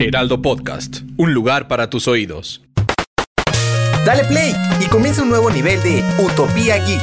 Heraldo Podcast, un lugar para tus oídos. Dale play y comienza un nuevo nivel de Utopía Geek.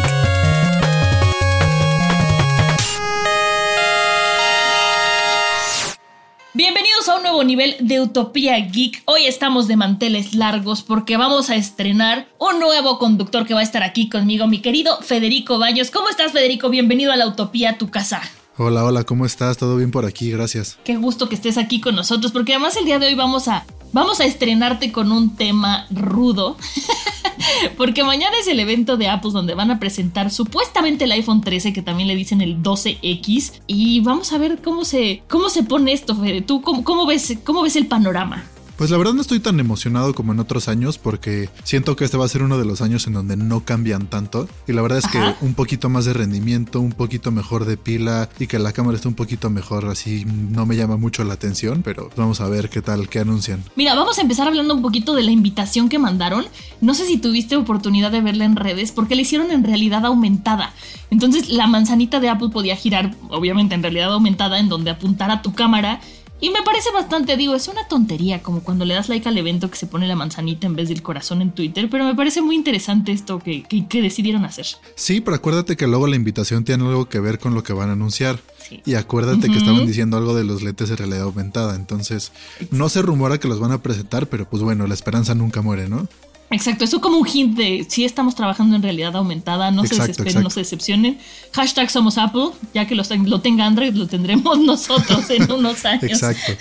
Bienvenidos a un nuevo nivel de Utopía Geek. Hoy estamos de manteles largos porque vamos a estrenar un nuevo conductor que va a estar aquí conmigo, mi querido Federico Baños. ¿Cómo estás, Federico? Bienvenido a la Utopía, tu casa. Hola, hola, ¿cómo estás? ¿Todo bien por aquí? Gracias. Qué gusto que estés aquí con nosotros, porque además el día de hoy vamos a, vamos a estrenarte con un tema rudo. porque mañana es el evento de Apple donde van a presentar supuestamente el iPhone 13, que también le dicen el 12X. Y vamos a ver cómo se, cómo se pone esto, Fede. ¿Tú cómo, cómo ves, cómo ves el panorama? Pues la verdad no estoy tan emocionado como en otros años porque siento que este va a ser uno de los años en donde no cambian tanto y la verdad es Ajá. que un poquito más de rendimiento, un poquito mejor de pila y que la cámara esté un poquito mejor así no me llama mucho la atención, pero vamos a ver qué tal, qué anuncian. Mira, vamos a empezar hablando un poquito de la invitación que mandaron. No sé si tuviste oportunidad de verla en redes, porque la hicieron en realidad aumentada. Entonces la manzanita de Apple podía girar, obviamente en realidad aumentada, en donde apuntara tu cámara. Y me parece bastante, digo, es una tontería, como cuando le das like al evento que se pone la manzanita en vez del corazón en Twitter, pero me parece muy interesante esto que, que- que decidieron hacer. Sí, pero acuérdate que luego la invitación tiene algo que ver con lo que van a anunciar. Sí. Y acuérdate que estaban diciendo algo de los lentes de realidad aumentada. Entonces, no se rumora que los van a presentar, pero pues bueno, la esperanza nunca muere, ¿no? Exacto, eso como un hint de si estamos trabajando en realidad aumentada, no se desesperen, exacto. no se decepcionen. Hashtag somos Apple, ya que lo, lo tenga Android, lo tendremos nosotros en unos años. Exacto.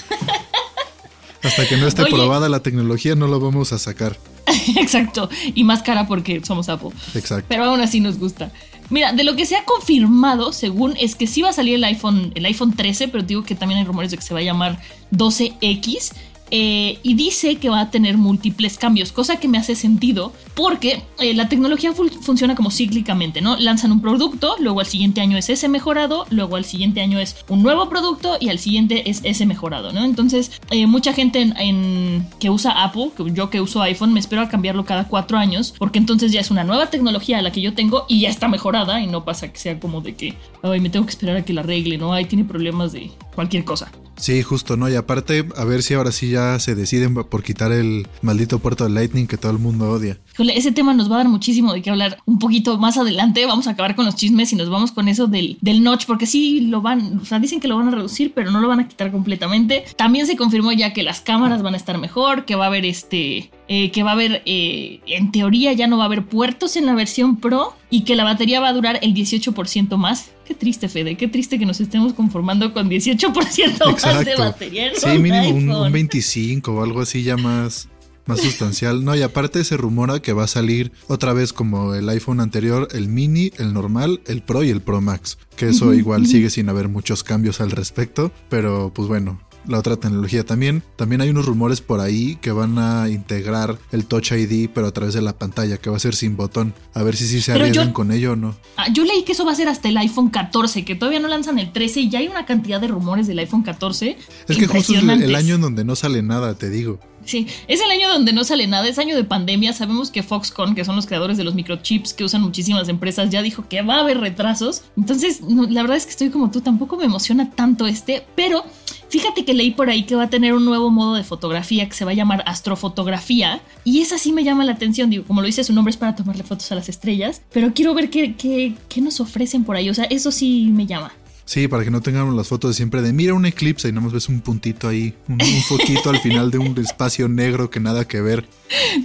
Hasta que no esté Oye. probada la tecnología, no lo vamos a sacar. Exacto, y más cara porque somos Apple. Exacto. Pero aún así nos gusta. Mira, de lo que se ha confirmado, según, es que sí va a salir el iPhone, el iPhone 13, pero digo que también hay rumores de que se va a llamar 12X. Eh, y dice que va a tener múltiples cambios, cosa que me hace sentido porque eh, la tecnología fun- funciona como cíclicamente, ¿no? Lanzan un producto, luego al siguiente año es ese mejorado, luego al siguiente año es un nuevo producto y al siguiente es ese mejorado, ¿no? Entonces, eh, mucha gente en, que usa Apple, yo que uso iPhone, me espero a cambiarlo cada cuatro años porque entonces ya es una nueva tecnología la que yo tengo y ya está mejorada y no pasa que sea como de que, ay, me tengo que esperar a que la arregle, ¿no? Ahí tiene problemas de cualquier cosa. Sí, justo, ¿no? Y aparte, a ver si ahora sí ya se deciden por quitar el maldito puerto de Lightning que todo el mundo odia. Híjole, ese tema nos va a dar muchísimo de qué hablar un poquito más adelante. Vamos a acabar con los chismes y nos vamos con eso del, del notch, porque sí lo van, o sea, dicen que lo van a reducir, pero no lo van a quitar completamente. También se confirmó ya que las cámaras van a estar mejor, que va a haber este, eh, que va a haber, eh, en teoría ya no va a haber puertos en la versión Pro y que la batería va a durar el 18% más. Qué triste, Fede, qué triste que nos estemos conformando con 18% más de batería. en Sí, un mínimo un, un 25 o algo así ya más, más sustancial. No, y aparte se rumora que va a salir otra vez como el iPhone anterior, el mini, el normal, el Pro y el Pro Max. Que eso igual sigue sin haber muchos cambios al respecto, pero pues bueno. La otra tecnología también. También hay unos rumores por ahí que van a integrar el Touch ID, pero a través de la pantalla, que va a ser sin botón. A ver si sí se Pero yo- arriesgan con ello o no. Ah, yo leí que eso va a ser hasta el iPhone 14, que todavía no lanzan el 13 y ya hay una cantidad de rumores del iPhone 14. Es que justo es el, año en donde no sale nada, te digo. Sí, es el año donde no sale nada, es año de pandemia. Sabemos que Foxconn, que son los creadores de los microchips que usan muchísimas empresas, ya dijo que va a haber retrasos. Entonces, no, la verdad es que estoy como tú, tampoco me emociona tanto este, pero fíjate que leí por ahí que va a tener un nuevo modo de fotografía que se va a llamar astrofotografía. Y esa sí me llama la atención, digo, como lo dice su nombre es para tomarle fotos a las estrellas, pero quiero ver qué, qué, qué nos ofrecen por ahí, o sea, eso sí me llama. Sí, para que no tengamos las fotos de siempre de mira un eclipse y nada más ves un puntito ahí, un, un foquito al final de un espacio negro que nada que ver.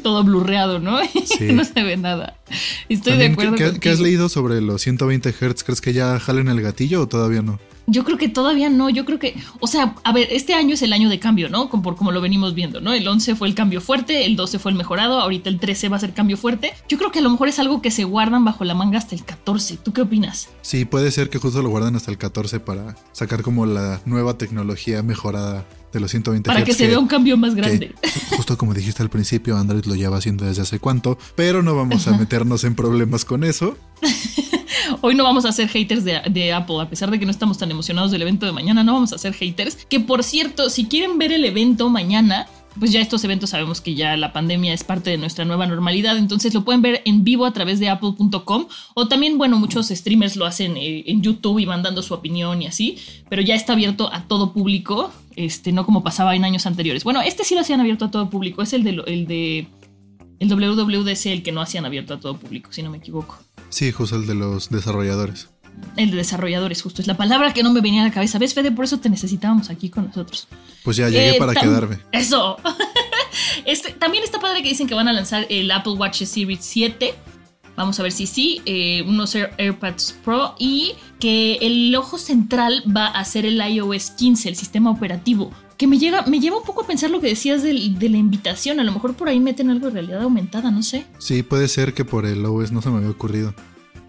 Todo blurreado, ¿no? Sí. no se ve nada. Estoy También, de acuerdo. ¿qué, qué- has leído sobre los 120 Hz? ¿Crees que ya jalen el gatillo o todavía no? Yo creo que todavía no, yo creo que, o sea, a ver, este año es el año de cambio, ¿no? Como, por como lo venimos viendo, ¿no? El 11 fue el cambio fuerte, el 12 fue el mejorado, ahorita el 13 va a ser cambio fuerte. Yo creo que a lo mejor es algo que se guardan bajo la manga hasta el 14. ¿Tú qué opinas? Sí, puede ser que justo lo guardan hasta el 14 para sacar como la nueva tecnología mejorada de los 120 Para que se vea un cambio más grande. Justo como dijiste al principio, Android lo lleva haciendo desde hace cuánto, pero no vamos a meternos en problemas con eso. Hoy no vamos a ser haters de, Apple, a pesar de que no estamos tan emocionados del evento de mañana, no vamos a ser haters. Que por cierto, si quieren ver el evento mañana, pues ya estos eventos sabemos que ya la pandemia es parte de nuestra nueva normalidad, entonces lo pueden ver en vivo a través de apple.com o también, bueno, muchos streamers lo hacen eh, en YouTube y van dando su opinión y así, pero ya está abierto a todo público, este, no como pasaba en años anteriores. Bueno, este sí lo hacían abierto a todo público, es el de, el de el WWDC el que no hacían abierto a todo público, si no me equivoco. Sí, justo el de los desarrolladores. El de desarrolladores, justo. Es la palabra que no me venía a la cabeza. ¿Ves, Fede? Por eso te necesitábamos aquí con nosotros. Pues ya llegué eh, para quedarme. Eso. este, también está padre que dicen que van a lanzar el Apple Watch Series 7. Vamos a ver si sí. Eh, unos AirPods Pro y que el ojo central va a ser el iOS 15, el sistema operativo que me llega, me lleva un poco a pensar lo que decías de, la invitación. A lo mejor por ahí meten algo de realidad aumentada, no sé. Sí, puede ser que por el OS no se me había ocurrido.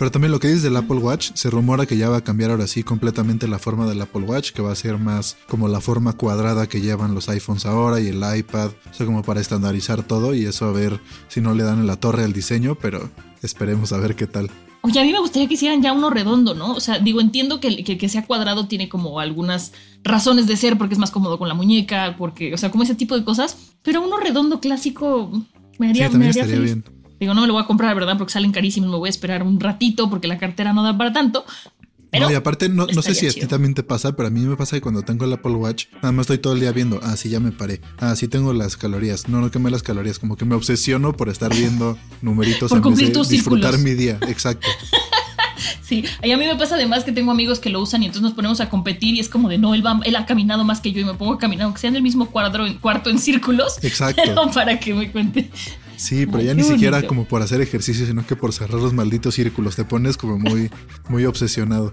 Pero también lo que dices del Apple Watch, se rumora que ya va a cambiar ahora sí completamente la forma del Apple Watch, que va a ser más como la forma cuadrada que llevan los iPhones ahora y el iPad, o sea, como para estandarizar todo y eso a ver si no le dan en la torre al diseño, pero esperemos a ver qué tal. Oye, a mí me gustaría que hicieran ya uno redondo, ¿no? O sea, digo, entiendo que, que, que, sea cuadrado tiene como algunas razones de ser, porque es más cómodo con la muñeca, porque, o sea, como ese tipo de cosas, pero uno redondo clásico me haría, me haría feliz. Bien. Digo, no me lo voy a comprar, ¿verdad? Porque salen carísimos, me voy a esperar un ratito porque la cartera no da para tanto, no, y aparte, no, no sé si a ti también te pasa, pero a mí me pasa que cuando tengo el Apple Watch, nada más estoy todo el día viendo, ah, sí, ya me paré, ah, sí tengo las calorías, no, no quemé las calorías, como que me obsesiono por estar viendo numeritos por cumplir tus disfrutar mi día, exacto. Sí, y a mí me pasa además que tengo amigos que lo usan y entonces nos ponemos a competir y es como de no, él, va, él ha caminado más que yo y me pongo a caminar, aunque sea en el mismo cuadro, cuarto en círculos. Exacto. para que me cuente. Sí, pero ya ni siquiera como por hacer ejercicio, sino que por cerrar los malditos círculos. Te pones como muy, muy obsesionado.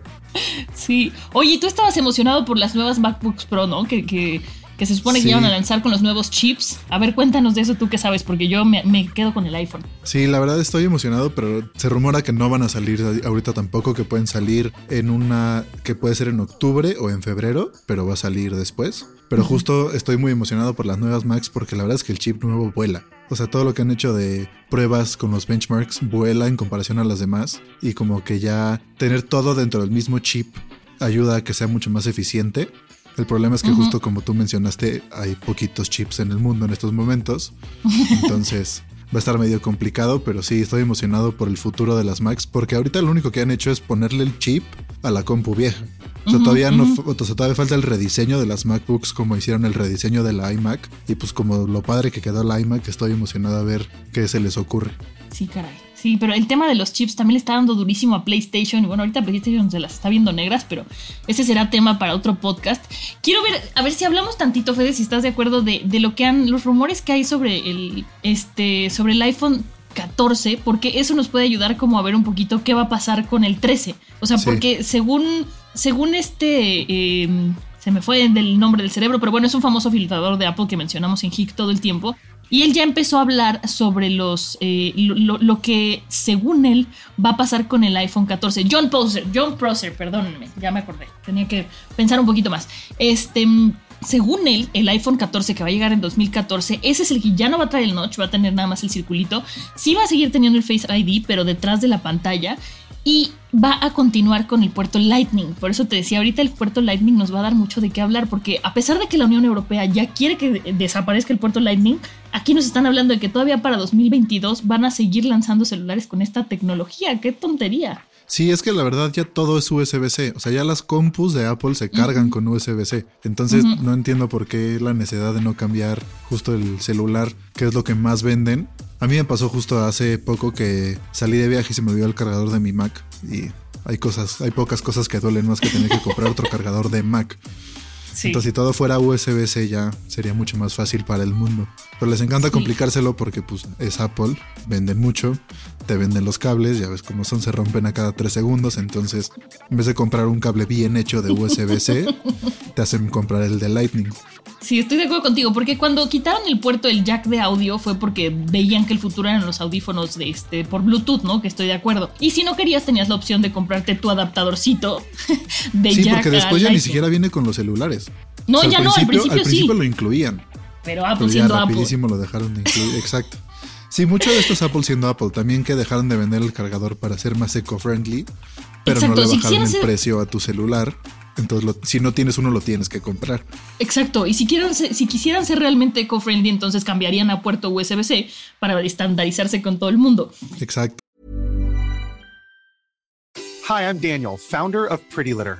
Sí. Oye, tú estabas emocionado por las nuevas MacBooks Pro, ¿no? Que, que, que se supone que iban a lanzar con los nuevos chips. A ver, cuéntanos de eso tú que sabes, porque yo me, me, quedo con el iPhone. Sí, la verdad estoy emocionado, pero se rumora que no van a salir ahorita tampoco, que pueden salir en una que puede ser en octubre o en febrero, pero va a salir después. Pero justo estoy muy emocionado por las nuevas Macs porque la verdad es que el chip nuevo vuela. O sea, todo lo que han hecho de pruebas con los benchmarks vuela en comparación a las demás. Y como que ya tener todo dentro del mismo chip ayuda a que sea mucho más eficiente. El problema es que justo como tú mencionaste, hay poquitos chips en el mundo en estos momentos. Entonces va a estar medio complicado, pero sí estoy emocionado por el futuro de las Macs porque ahorita lo único que han hecho es ponerle el chip a la compu vieja. O sea, todavía, no, todavía falta el rediseño de las MacBooks como hicieron el rediseño de la iMac. Y pues como lo padre que quedó la iMac, estoy emocionado a ver qué se les ocurre. Sí, caray. Sí, pero el tema de los chips también le está dando durísimo a PlayStation. Y bueno, ahorita PlayStation se las está viendo negras, pero ese será tema para otro podcast. Quiero ver, a ver si hablamos tantito, Fede, si estás de acuerdo de, de lo que han, los rumores que hay sobre el, este, sobre el iPhone 14, porque eso nos puede ayudar como a ver un poquito qué va a pasar con el 13. O sea, porque según según este, em, se me fue del nombre del cerebro, pero bueno, es un famoso filtrador de Apple que mencionamos en HIC todo el tiempo. Y él ya empezó a hablar sobre los eh, lo, que, según él, va a pasar con el iPhone 14. John Prosser, John Prosser, perdónenme, ya me acordé. Tenía que pensar un poquito más. Este, según él, el iPhone 14 que va a llegar en 2014, ese es el que ya no va a traer el notch, va a tener nada más el circulito. Sí va a seguir teniendo el Face ID, pero detrás de la pantalla y va a continuar con el puerto Lightning. Por eso te decía, ahorita el puerto Lightning nos va a dar mucho de qué hablar, porque a pesar de que la Unión Europea ya quiere que desaparezca el puerto Lightning, aquí nos están hablando de que todavía para 2022 van a seguir lanzando celulares con esta tecnología. ¡Qué tontería! Sí, es que la verdad ya todo es USB-C. O sea, ya las compus de Apple se cargan con USB-C. Entonces no entiendo por qué la necesidad de no cambiar justo el celular, que es lo que más venden. A mí me pasó justo hace poco que salí de viaje y se me olvidó el cargador de mi Mac. Y hay cosas, hay pocas cosas que duelen más que tener que comprar otro cargador de Mac. Entonces, si todo fuera USB-C ya sería mucho más fácil para el mundo. Pero les encanta complicárselo porque pues es Apple, venden mucho, te venden los cables, ya ves cómo son, se rompen a cada tres segundos, entonces en vez de comprar un cable bien hecho de USB-C, te hacen comprar el de Lightning. Sí, estoy de acuerdo contigo, porque cuando quitaron el puerto del jack de audio fue porque veían que el futuro eran los audífonos de este por Bluetooth, ¿no? Que estoy de acuerdo. Y si no querías tenías la opción de comprarte tu adaptadorcito de sí, jack. porque después ya ni siquiera viene con los celulares. No, ya no, al principio, al principio lo incluían. Pero Apple siendo ya rapidísimo lo dejaron de incluir, exacto. Sí, mucho de esto es Apple siendo Apple. También que dejaron de vender el cargador para ser más eco-friendly, pero no le bajaron el precio a tu celular. Entonces, si no tienes uno, lo tienes que comprar. Exacto. Y si, quieren, si quisieran ser realmente eco-friendly, entonces cambiarían a puerto USB-C para estandarizarse con todo el mundo. Exacto. Hi, I'm Daniel, founder of Pretty Litter.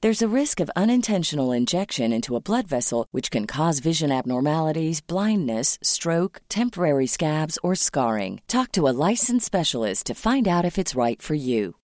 There's a risk of unintentional injection into a blood vessel, which can cause vision abnormalities, blindness, stroke, temporary scabs, or scarring. Talk to a licensed specialist to find out if it's right for you.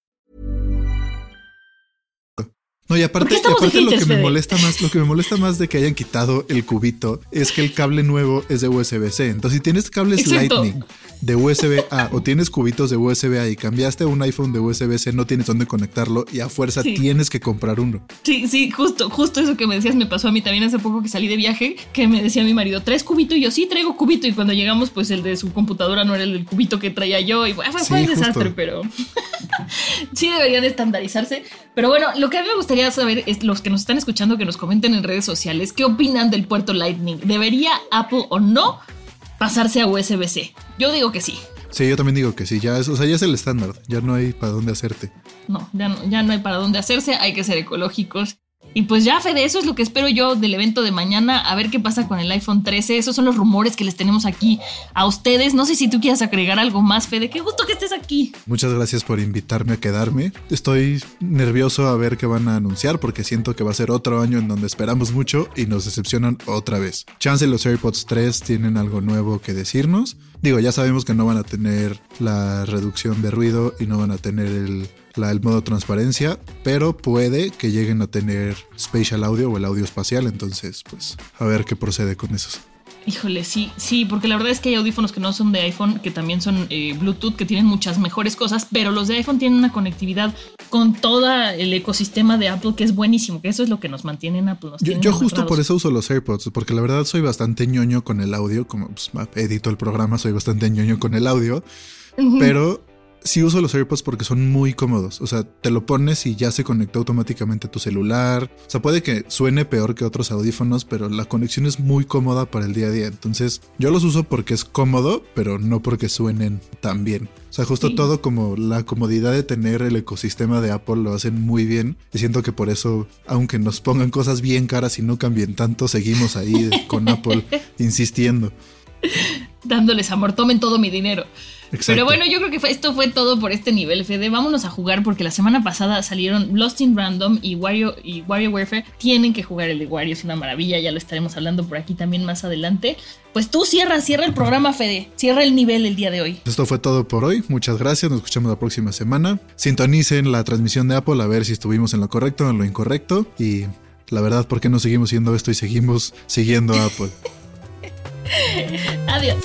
No, y aparte, y aparte lo que me molesta más, lo que me molesta más de que hayan quitado el cubito es que el cable nuevo es de USB-C. Entonces, si tienes cables Exacto. Lightning de USB-A o tienes cubitos de USB-A y cambiaste un iPhone de USB-C, no tienes dónde conectarlo y a fuerza Sí. tienes que comprar uno. Sí, sí, justo, justo eso que me decías me pasó a mí también hace poco que salí de viaje, que me decía mi marido, ¿traes cubito? Y yo, sí, traigo cubito. Y cuando llegamos, pues el de su computadora no era el del cubito que traía yo. Y bueno, fue, fue Sí, un desastre, justo. pero sí deberían estandarizarse. Pero bueno, lo que a mí me gustaría saber es los que nos están escuchando que nos comenten en redes sociales, ¿qué opinan del puerto Lightning? ¿Debería Apple o no pasarse a USB-C? Yo digo que sí. Sí, yo también digo que sí, ya es, o sea, ya es el estándar, ya no hay para dónde hacerte. No, ya no, ya no hay para dónde hacerse, hay que ser ecológicos. Y pues ya, Fede, eso es lo que espero yo del evento de mañana, a ver qué pasa con el iPhone 13. Esos son los rumores que les tenemos aquí a ustedes. No sé si tú quieras agregar algo más, Fede. Qué gusto que estés aquí. Muchas gracias por invitarme a quedarme. Estoy nervioso a ver qué van a anunciar porque siento que va a ser otro año en donde esperamos mucho y nos decepcionan otra vez. Chance los AirPods 3 tienen algo nuevo que decirnos. Digo, ya sabemos que no van a tener la reducción de ruido y no van a tener el, la- el modo transparencia, pero puede que lleguen a tener spatial audio o el audio espacial, entonces pues a ver qué procede con esos. Híjole, sí, sí, porque la verdad es que hay audífonos que no son de iPhone, que también son eh, Bluetooth, que tienen muchas mejores cosas, pero los de iPhone tienen una conectividad con todo el ecosistema de Apple que es buenísimo, que eso es lo que nos mantiene en Apple. Yo, justo por eso uso los AirPods, porque la verdad soy bastante ñoño con el audio, como pues, edito el programa, soy bastante ñoño con el audio, pero sí uso los AirPods porque son muy cómodos, o sea, te lo pones y ya se conecta automáticamente a tu celular, o sea, puede que suene peor que otros audífonos, pero la conexión es muy cómoda para el día a día, entonces yo los uso porque es cómodo, pero no porque suenen tan bien. O sea, justo Sí. todo como la comodidad de tener el ecosistema de Apple lo hacen muy bien. Y siento que por eso, aunque nos pongan cosas bien caras y no cambien tanto, seguimos ahí con Apple insistiendo. Dándoles amor, tomen todo mi dinero. Exacto. Pero bueno, yo creo que fue- esto fue todo por este nivel, Fede. Vámonos a jugar porque la semana pasada salieron Lost in Random y Wario, y Wario Warfare. Tienen que jugar el de Wario, es una maravilla. Ya lo estaremos hablando por aquí también más adelante. Pues tú cierra, cierra el programa, Fede. Cierra el nivel el día de hoy. Esto fue todo por hoy. Muchas gracias. Nos escuchamos la próxima semana. Sintonicen la transmisión de Apple a ver si estuvimos en lo correcto o en lo incorrecto. Y la verdad, ¿por qué no seguimos siendo esto y seguimos siguiendo a Apple? Adiós.